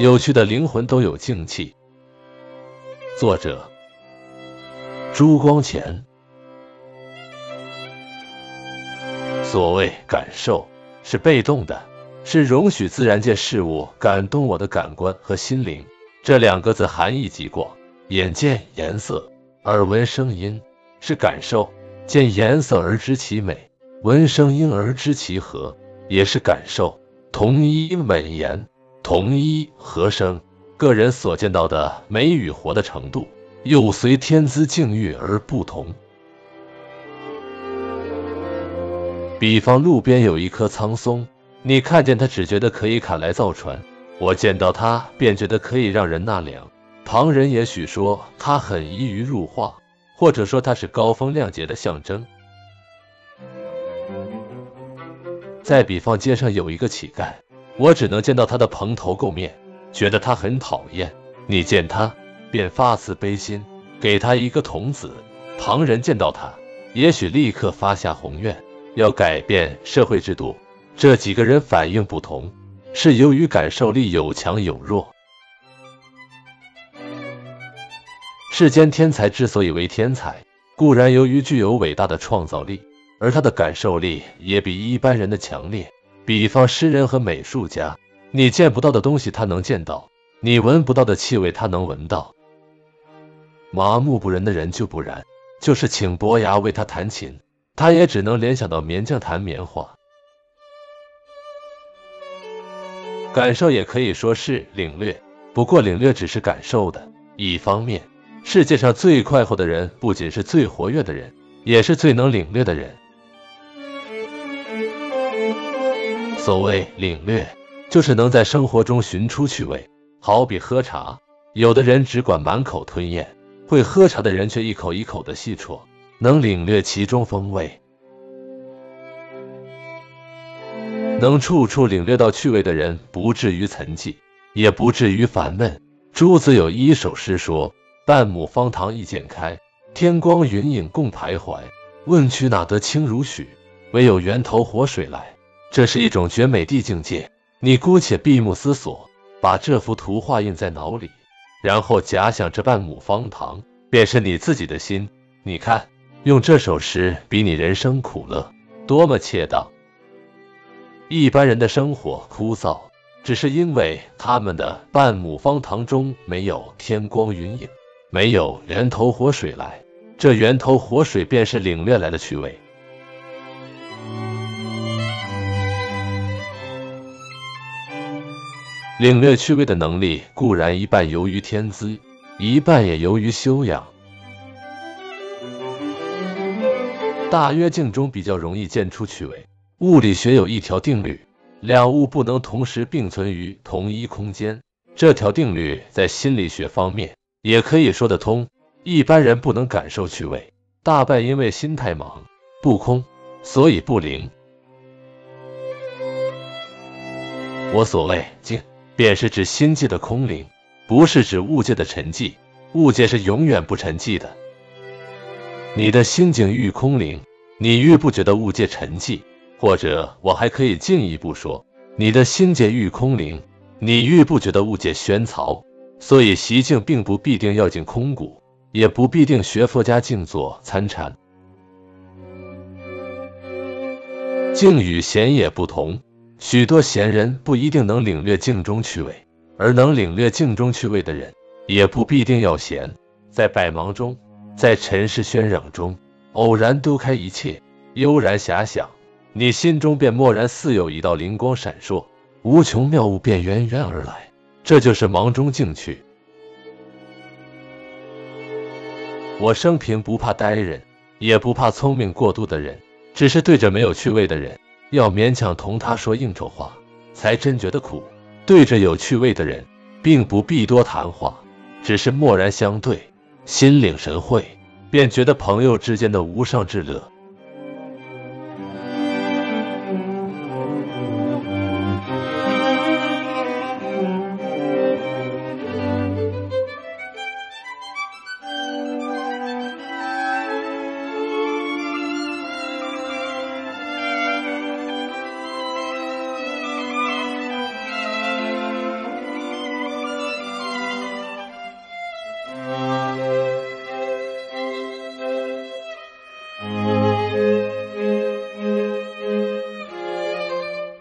有趣的灵魂都有静气。作者：朱光潜。所谓感受，是被动的，是容许自然界事物感动我的感官和心灵。这两个字含义极广，眼见颜色，耳闻声音，是感受；见颜色而知其美，闻声音而知其和，也是感受。同一美言，同一和声，个人所见到的美与活的程度，又随天资境遇而不同。比方路边有一棵苍松，你看见它只觉得可以砍来造船；我见到它便觉得可以让人纳凉。旁人也许说它很易于入画，或者说它是高风亮节的象征。再比方街上有一个乞丐，我只能见到他的蓬头垢面，觉得他很讨厌。你见他便发慈悲心，给他一个童子；旁人见到他，也许立刻发下宏愿。要改变社会制度，这几个人反应不同，是由于感受力有强有弱。世间天才之所以为天才，固然由于具有伟大的创造力，而他的感受力也比一般人的强烈。比方诗人和美术家，你见不到的东西他能见到，你闻不到的气味他能闻到。麻木不仁的人就不然，就是请伯牙为他弹琴。他也只能联想到棉匠弹棉花，感受也可以说是领略。不过领略只是感受的一方面。世界上最快活的人，不仅是最活跃的人，也是最能领略的人。所谓领略，就是能在生活中寻出趣味。好比喝茶，有的人只管满口吞咽，会喝茶的人却一口一口的细啜。能领略其中风味，能处处领略到趣味的人，不至于沉寂，也不至于烦闷。朱子有一首诗说：“半亩方塘一鉴开，天光云影共徘徊。问渠哪得清如许？唯有源头活水来。”这是一种绝美的境界。你姑且闭目思索，把这幅图画印在脑里，然后假想这半亩方塘便是你自己的心。你看。用这首诗比拟人生苦乐，多么切当！一般人的生活枯燥，只是因为他们的半亩方塘中没有天光云影，没有源头活水来。这源头活水便是领略来的趣味。领略趣味的能力，固然一半由于天资，一半也由于修养。大约镜中比较容易见出趣味。物理学有一条定律，两物不能同时并存于同一空间。这条定律在心理学方面也可以说得通。一般人不能感受趣味，大半因为心太忙，不空，所以不灵。我所谓静，便是指心界的空灵，不是指物界的沉寂。物界是永远不沉寂的。你的心境愈空灵，你愈不觉得物界沉寂；或者我还可以进一步说，你的心界愈空灵，你愈不觉得物界喧嘈。所以习静并不必定要进空谷，也不必定学佛家静坐参禅。静与闲也不同，许多闲人不一定能领略镜中趣味，而能领略镜中趣味的人，也不必定要闲，在百忙中。在尘世喧嚷中，偶然丢开一切，悠然遐想，你心中便蓦然似有一道灵光闪烁，无穷妙物便源源而来。这就是忙中静趣。我生平不怕呆人，也不怕聪明过度的人，只是对着没有趣味的人，要勉强同他说应酬话，才真觉得苦。对着有趣味的人，并不必多谈话，只是默然相对。心领神会，便觉得朋友之间的无上至乐。